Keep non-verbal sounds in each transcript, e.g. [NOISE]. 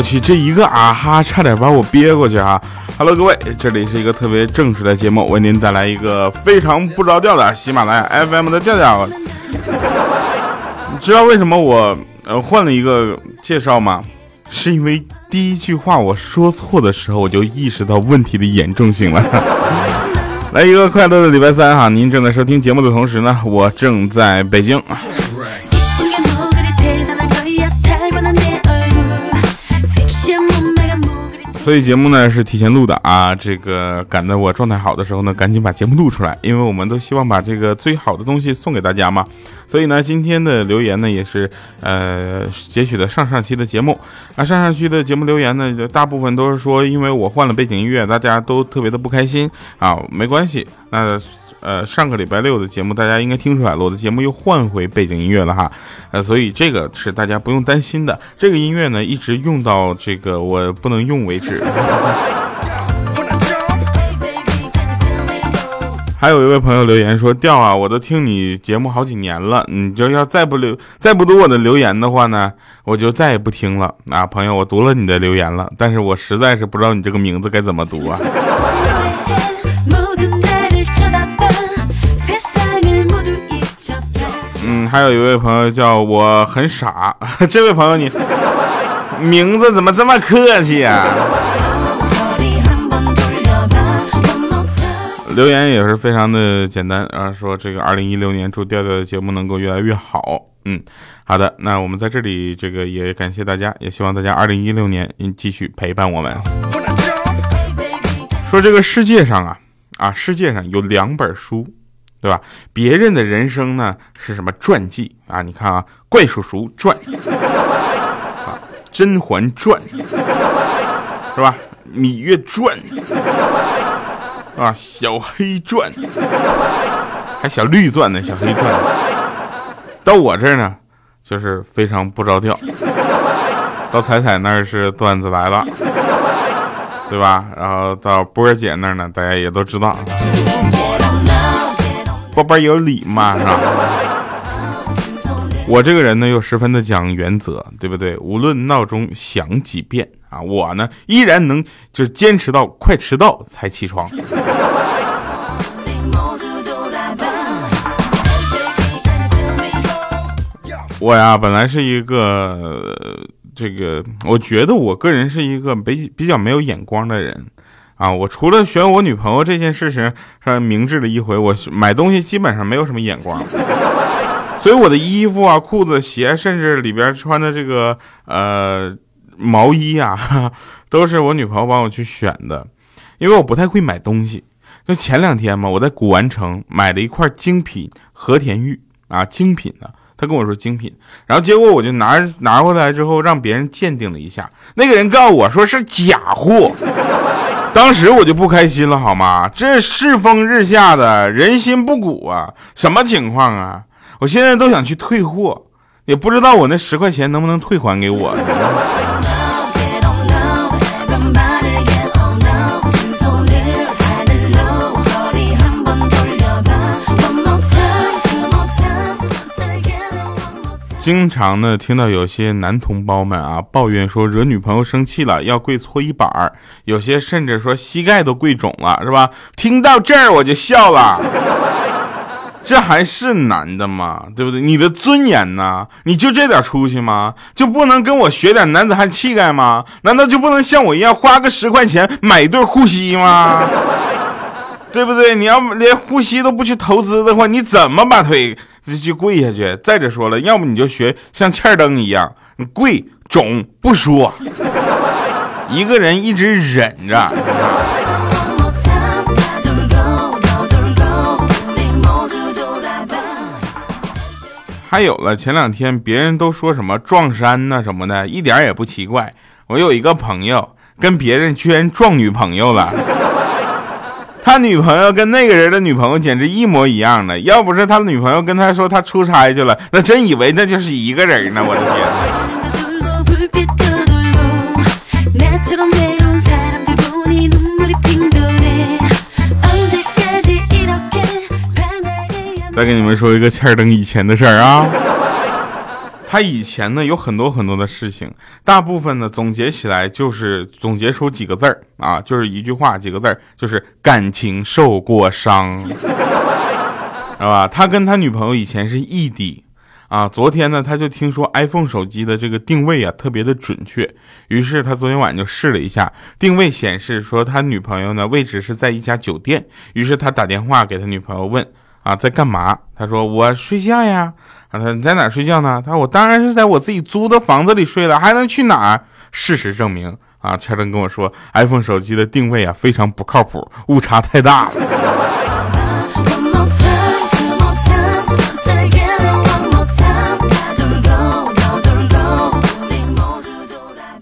我去，这一个啊哈，差点把我憋过去啊！Hello，各位，这里是一个特别正式的节目，为您带来一个非常不着调的喜马拉雅 FM 的调调。你知道为什么我呃换了一个介绍吗？是因为第一句话我说错的时候，我就意识到问题的严重性了。[LAUGHS] 来一个快乐的礼拜三哈！您正在收听节目的同时呢，我正在北京。所以节目呢是提前录的啊，这个赶在我状态好的时候呢，赶紧把节目录出来，因为我们都希望把这个最好的东西送给大家嘛。所以呢，今天的留言呢也是呃截取的上上期的节目啊，上上期的节目留言呢，大部分都是说因为我换了背景音乐，大家都特别的不开心啊，没关系，那。呃，上个礼拜六的节目，大家应该听出来了，我的节目又换回背景音乐了哈，呃，所以这个是大家不用担心的。这个音乐呢，一直用到这个我不能用为止。还有一位朋友留言说：“调啊，我都听你节目好几年了，你就要再不留、再不读我的留言的话呢，我就再也不听了。”啊，朋友，我读了你的留言了，但是我实在是不知道你这个名字该怎么读啊。嗯还有一位朋友叫我很傻，[LAUGHS] 这位朋友你名字怎么这么客气呀？留言也是非常的简单啊，说这个二零一六年祝调调的节目能够越来越好。嗯，好的，那我们在这里这个也感谢大家，也希望大家二零一六年继续陪伴我们。说这个世界上啊啊，世界上有两本书。对吧？别人的人生呢是什么传记啊？你看啊，《怪叔叔传》啊，《甄嬛传》是吧？《芈月传》啊，《小黑传》还小绿传呢，《小黑传》到我这儿呢，就是非常不着调。到彩彩那儿是段子来了，对吧？然后到波儿姐那儿呢，大家也都知道。宝贝有理嘛，[LAUGHS] 是吧？我这个人呢又十分的讲原则，对不对？无论闹钟响几遍啊，我呢依然能就是坚持到快迟到才起床。我呀本来是一个这个，我觉得我个人是一个比比较没有眼光的人。啊，我除了选我女朋友这件事情上明智了一回，我买东西基本上没有什么眼光，所以我的衣服啊、裤子、鞋，甚至里边穿的这个呃毛衣啊，[LAUGHS] 都是我女朋友帮我去选的，因为我不太会买东西。就前两天嘛，我在古玩城买了一块精品和田玉啊，精品的，他跟我说精品，然后结果我就拿拿回来之后让别人鉴定了一下，那个人告诉我说是假货。当时我就不开心了，好吗？这世风日下的人心不古啊，什么情况啊？我现在都想去退货，也不知道我那十块钱能不能退还给我。经常呢听到有些男同胞们啊抱怨说惹女朋友生气了要跪搓衣板儿，有些甚至说膝盖都跪肿了，是吧？听到这儿我就笑了，[LAUGHS] 这还是男的吗？对不对？你的尊严呢？你就这点出息吗？就不能跟我学点男子汉气概吗？难道就不能像我一样花个十块钱买一对护膝吗？对不对？你要连护膝都不去投资的话，你怎么把腿？就跪下去。再者说了，要不你就学像欠灯一样，你跪肿不说，[LAUGHS] 一个人一直忍着。还有了，前两天别人都说什么撞衫呐什么的，一点也不奇怪。我有一个朋友跟别人居然撞女朋友了。他女朋友跟那个人的女朋友简直一模一样的，要不是他女朋友跟他说他出差去了，那真以为那就是一个人呢！我的天。再给你们说一个欠儿登以前的事儿啊，他以前呢有很多很多的事情，大部分呢总结起来就是总结出几个字儿啊，就是一句话几个字儿，就是感情受过伤，[LAUGHS] 是吧？他跟他女朋友以前是异地啊，昨天呢他就听说 iPhone 手机的这个定位啊特别的准确，于是他昨天晚上就试了一下，定位显示说他女朋友呢位置是在一家酒店，于是他打电话给他女朋友问啊在干嘛？他说我睡觉呀。啊，他你在哪睡觉呢？他说我当然是在我自己租的房子里睡了，还能去哪儿？事实证明，啊，千登跟我说，iPhone 手机的定位啊非常不靠谱，误差太大了。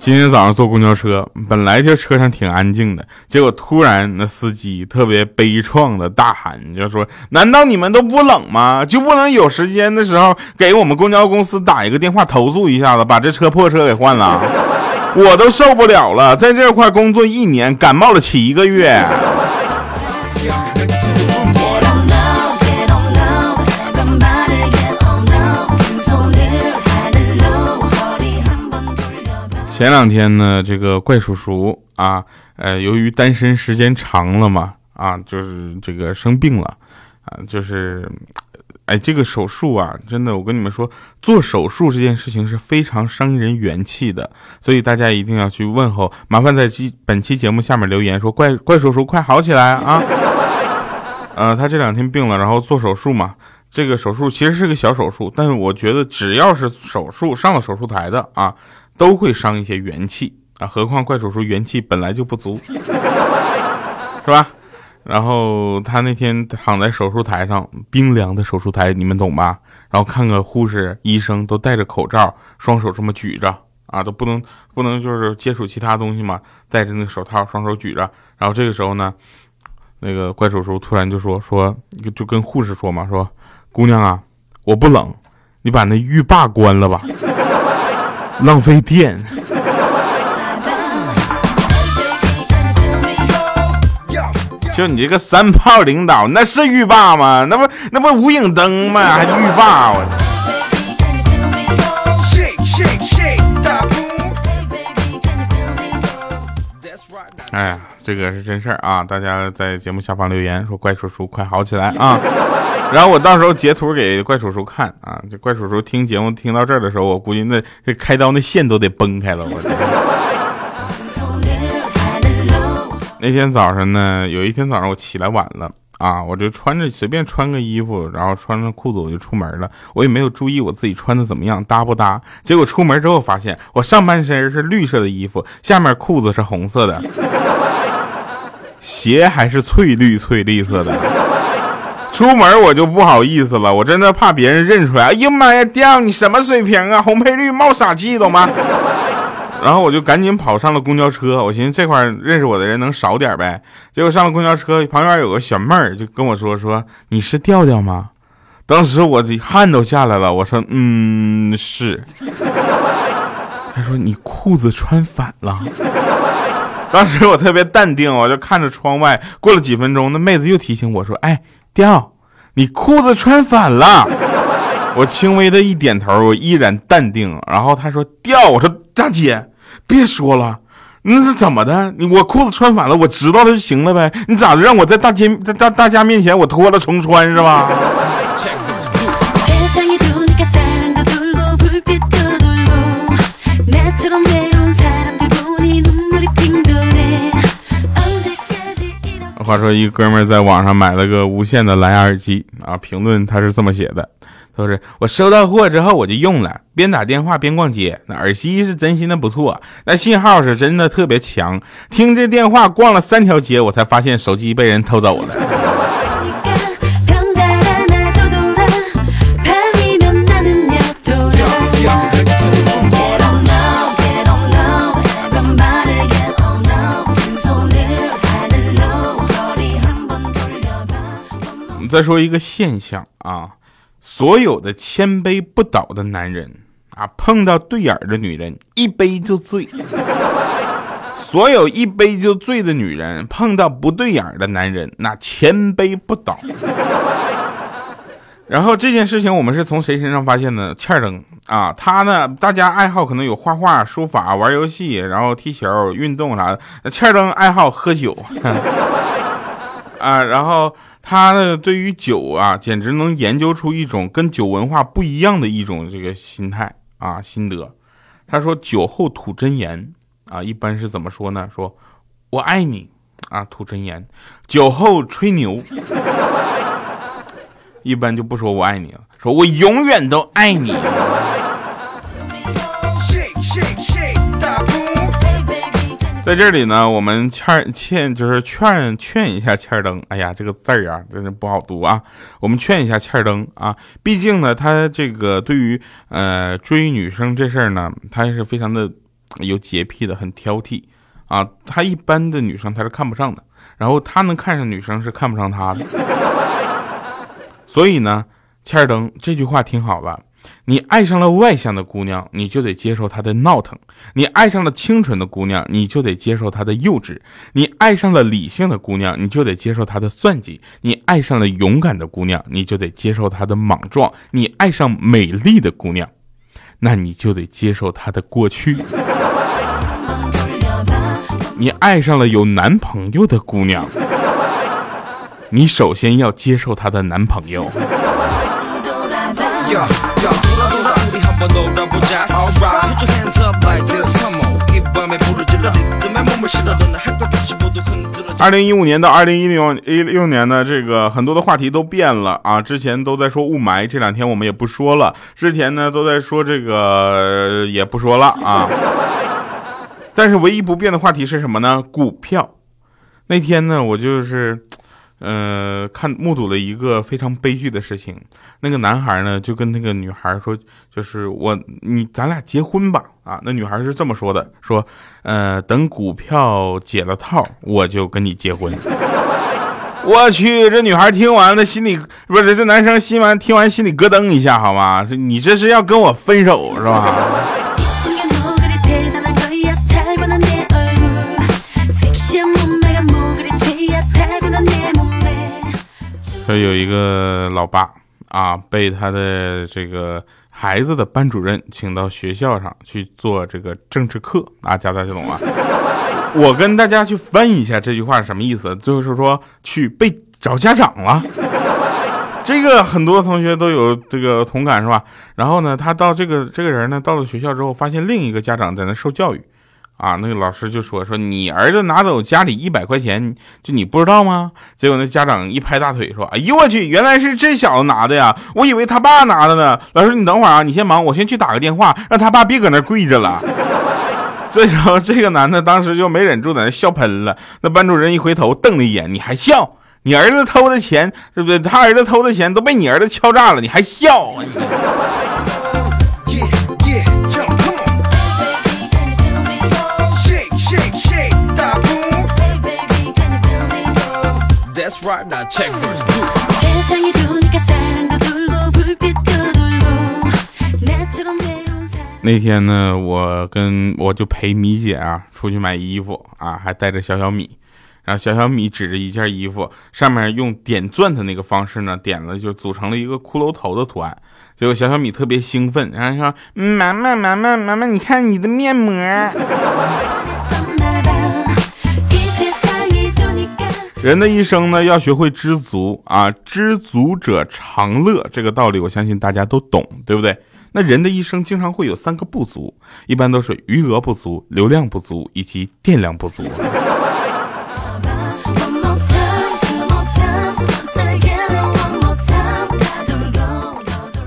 今天早上坐公交车，本来就车上挺安静的，结果突然那司机特别悲怆的大喊，就说：“难道你们都不冷吗？就不能有时间的时候给我们公交公司打一个电话投诉一下子，把这车破车给换了？我都受不了了，在这块工作一年，感冒了七个月。”前两天呢，这个怪叔叔啊，呃，由于单身时间长了嘛，啊，就是这个生病了，啊，就是，哎，这个手术啊，真的，我跟你们说，做手术这件事情是非常伤人元气的，所以大家一定要去问候，麻烦在期本期节目下面留言说，怪怪叔叔快好起来啊！呃，他这两天病了，然后做手术嘛，这个手术其实是个小手术，但是我觉得只要是手术上了手术台的啊。都会伤一些元气啊，何况怪叔叔元气本来就不足，[LAUGHS] 是吧？然后他那天躺在手术台上，冰凉的手术台，你们懂吧？然后看个护士、医生都戴着口罩，双手这么举着啊，都不能不能就是接触其他东西嘛，戴着那个手套，双手举着。然后这个时候呢，那个怪叔叔突然就说说，就跟护士说嘛，说姑娘啊，我不冷，你把那浴霸关了吧。[LAUGHS] 浪费电，就你这个三炮领导，那是浴霸吗？那不那不无影灯吗？还浴霸？哎呀，这个是真事儿啊！大家在节目下方留言说：“怪叔叔，快好起来啊！” [LAUGHS] 然后我到时候截图给怪叔叔看啊，这怪叔叔听节目听到这儿的时候，我估计那开刀那线都得崩开了。我那天早上呢，有一天早上我起来晚了啊，我就穿着随便穿个衣服，然后穿着裤子我就出门了，我也没有注意我自己穿的怎么样搭不搭。结果出门之后发现，我上半身是绿色的衣服，下面裤子是红色的，鞋还是翠绿翠绿色的。出门我就不好意思了，我真的怕别人认出来。哎呀妈呀，掉你什么水平啊？红配绿冒傻气懂吗？[LAUGHS] 然后我就赶紧跑上了公交车，我寻思这块认识我的人能少点呗。结果上了公交车，旁边有个小妹儿就跟我说说你是调调吗？当时我的汗都下来了，我说嗯是。[LAUGHS] 她说你裤子穿反了。当时我特别淡定，我就看着窗外。过了几分钟，那妹子又提醒我说哎。掉，你裤子穿反了。我轻微的一点头，我依然淡定。然后他说掉，我说大姐别说了，那是怎么的？你我裤子穿反了，我知道了就行了呗。你咋的让我在大街在大大家面前我脱了重穿是吧？话说，一哥们在网上买了个无线的蓝牙耳机啊，评论他是这么写的：，他说是我收到货之后我就用了，边打电话边逛街，那耳机是真心的不错，那信号是真的特别强，听这电话逛了三条街，我才发现手机被人偷走了。再说一个现象啊，所有的千杯不倒的男人啊，碰到对眼的女人一杯就醉；[LAUGHS] 所有一杯就醉的女人碰到不对眼的男人，那千杯不倒。[LAUGHS] 然后这件事情我们是从谁身上发现的？欠儿登啊，他呢，大家爱好可能有画画、书法、玩游戏，然后踢球、运动啥的。欠儿登爱好喝酒，[LAUGHS] 啊，然后他呢，对于酒啊，简直能研究出一种跟酒文化不一样的一种这个心态啊心得。他说酒后吐真言啊，一般是怎么说呢？说我爱你啊，吐真言。酒后吹牛。[LAUGHS] 一般就不说我爱你了，说我永远都爱你。在这里呢，我们欠欠就是劝劝一下欠儿登。哎呀，这个字儿啊，真是不好读啊。我们劝一下欠儿登啊，毕竟呢，他这个对于呃追女生这事儿呢，他是非常的有洁癖的，很挑剔啊。他一般的女生他是看不上的，然后他能看上女生是看不上他的。所以呢，欠儿登这句话听好了，你爱上了外向的姑娘，你就得接受她的闹腾；你爱上了清纯的姑娘，你就得接受她的幼稚；你爱上了理性的姑娘，你就得接受她的算计；你爱上了勇敢的姑娘，你就得接受她的莽撞；你爱上美丽的姑娘，那你就得接受她的过去；你爱上了有男朋友的姑娘。你首先要接受她的男朋友。二零一五年到二零一六一六年呢，这个很多的话题都变了啊！之前都在说雾霾，这两天我们也不说了。之前呢都在说这个，也不说了啊。[LAUGHS] 但是唯一不变的话题是什么呢？股票。那天呢，我就是。呃，看目睹了一个非常悲剧的事情。那个男孩呢，就跟那个女孩说：“就是我，你咱俩结婚吧。”啊，那女孩是这么说的：“说，呃，等股票解了套，我就跟你结婚。[LAUGHS] ”我去，这女孩听完了，心里不是这男生心完听完心里咯噔一下，好吗？你这是要跟我分手是吧？说有一个老爸啊，被他的这个孩子的班主任请到学校上去做这个政治课啊，家大家懂啊？[LAUGHS] 我跟大家去翻译一下这句话是什么意思，就是说去被找家长了。这个很多同学都有这个同感是吧？然后呢，他到这个这个人呢，到了学校之后，发现另一个家长在那受教育。啊，那个老师就说说你儿子拿走家里一百块钱，就你不知道吗？结果那家长一拍大腿说：“哎呦我去，原来是这小子拿的呀！我以为他爸拿的呢。”老师，你等会儿啊，你先忙，我先去打个电话，让他爸别搁那跪着了。[LAUGHS] 所以说，这个男的当时就没忍住，在那笑喷了。那班主任一回头瞪了一眼：“你还笑？你儿子偷的钱，对不对？他儿子偷的钱都被你儿子敲诈了，你还笑你啊？”你？那天呢，我跟我就陪米姐啊出去买衣服啊，还带着小小米，然后小小米指着一件衣服，上面用点钻的那个方式呢，点了就组成了一个骷髅头的图案。结果小小米特别兴奋，然后说：“妈妈，妈妈，妈妈，你看你的面膜。”人的一生呢，要学会知足啊，知足者常乐。这个道理，我相信大家都懂，对不对？那人的一生经常会有三个不足，一般都是余额不足、流量不足以及电量不足。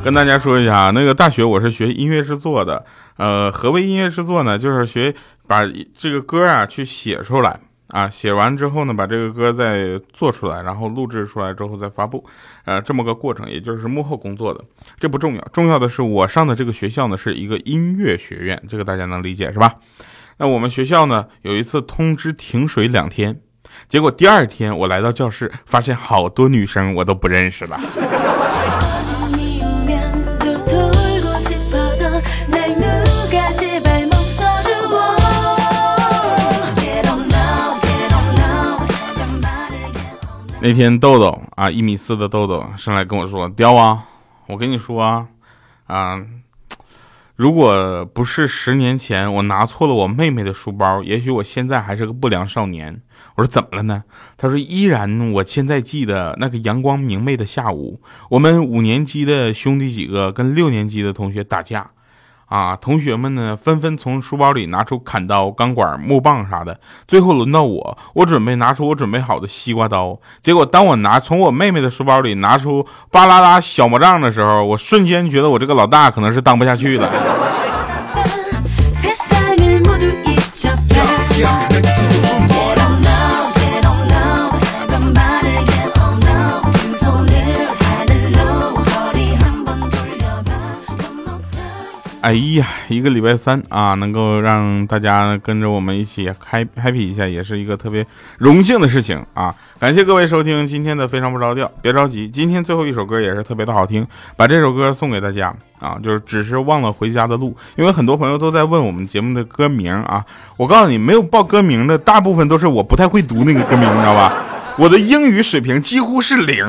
跟大家说一下啊，那个大学我是学音乐制作的，呃，何为音乐制作呢？就是学把这个歌啊去写出来。啊，写完之后呢，把这个歌再做出来，然后录制出来之后再发布，呃，这么个过程，也就是幕后工作的，这不重要，重要的是我上的这个学校呢是一个音乐学院，这个大家能理解是吧？那我们学校呢有一次通知停水两天，结果第二天我来到教室，发现好多女生我都不认识了。那天豆豆啊，一米四的豆豆上来跟我说：“雕啊，我跟你说啊，啊，如果不是十年前我拿错了我妹妹的书包，也许我现在还是个不良少年。我说怎么了呢？他说依然，我现在记得那个阳光明媚的下午，我们五年级的兄弟几个跟六年级的同学打架。啊！同学们呢，纷纷从书包里拿出砍刀、钢管、木棒啥的。最后轮到我，我准备拿出我准备好的西瓜刀。结果，当我拿从我妹妹的书包里拿出巴拉拉小魔杖的时候，我瞬间觉得我这个老大可能是当不下去了。哎呀，一个礼拜三啊，能够让大家跟着我们一起嗨 happy 一下，也是一个特别荣幸的事情啊！感谢各位收听今天的非常不着调，别着急，今天最后一首歌也是特别的好听，把这首歌送给大家啊！就是只是忘了回家的路，因为很多朋友都在问我们节目的歌名啊，我告诉你，没有报歌名的大部分都是我不太会读那个歌名，你知道吧？我的英语水平几乎是零。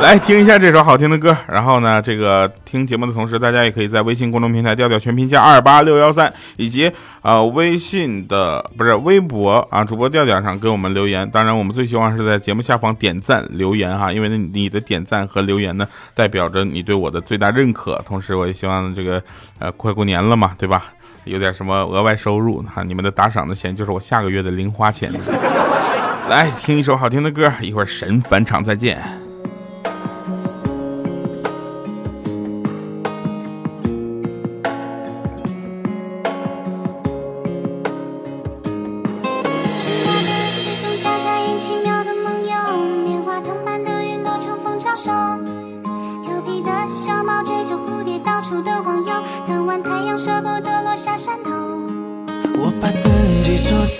来听一下这首好听的歌，然后呢，这个听节目的同时，大家也可以在微信公众平台调调全拼加二八六幺三，以及呃微信的不是微博啊，主播调调上给我们留言。当然，我们最希望是在节目下方点赞留言哈，因为你的点赞和留言呢，代表着你对我的最大认可。同时，我也希望这个呃快过年了嘛，对吧？有点什么额外收入哈，你们的打赏的钱就是我下个月的零花钱。来听一首好听的歌，一会儿神返场再见。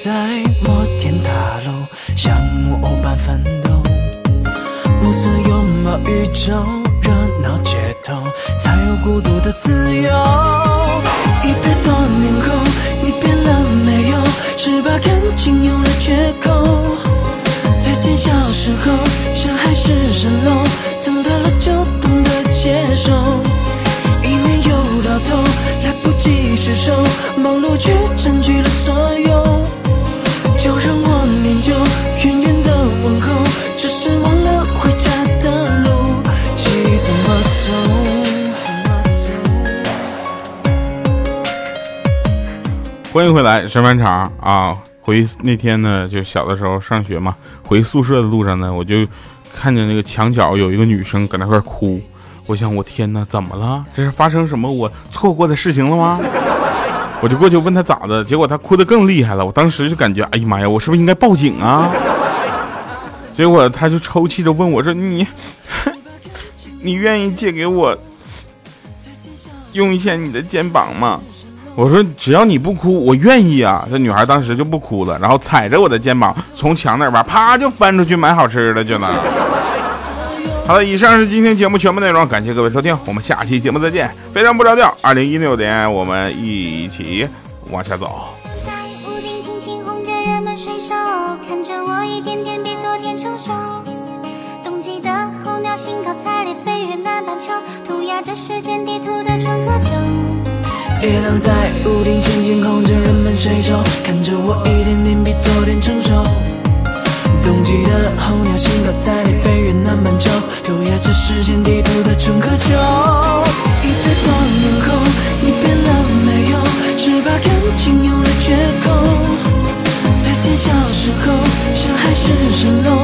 在摩天大楼，般奋斗。暮色拥抱宇宙，热闹街头，才有孤独的自由。一百多年后，你变了没有？是把感情有了缺口。再见小时候，像海市蜃楼，长大了就懂得接受。一年又到头，来不及聚首，欢迎回来，神饭场啊！回那天呢，就小的时候上学嘛，回宿舍的路上呢，我就看见那个墙角有一个女生搁那块哭，我想我天哪，怎么了？这是发生什么我错过的事情了吗？[LAUGHS] 我就过去问她咋的，结果她哭得更厉害了。我当时就感觉，哎呀妈呀，我是不是应该报警啊？[LAUGHS] 结果她就抽泣着问我说：“你，[LAUGHS] 你愿意借给我用一下你的肩膀吗？”我说：“只要你不哭，我愿意啊。”这女孩当时就不哭了，然后踩着我的肩膀从墙那边啪就翻出去买好吃的去了。好了，以上是今天节目全部内容，感谢各位收听，我们下期节目再见。非常不着调，二零一六年我们一起往下走。月亮在屋顶轻轻看着人们睡熟，看着我一点点比昨天成熟。冬季的候鸟兴高采烈飞越南半球，涂鸦着时间地图的春和秋。一百多年后，你变了没有？是把感情有了缺口？再见小时候，像海市蜃楼。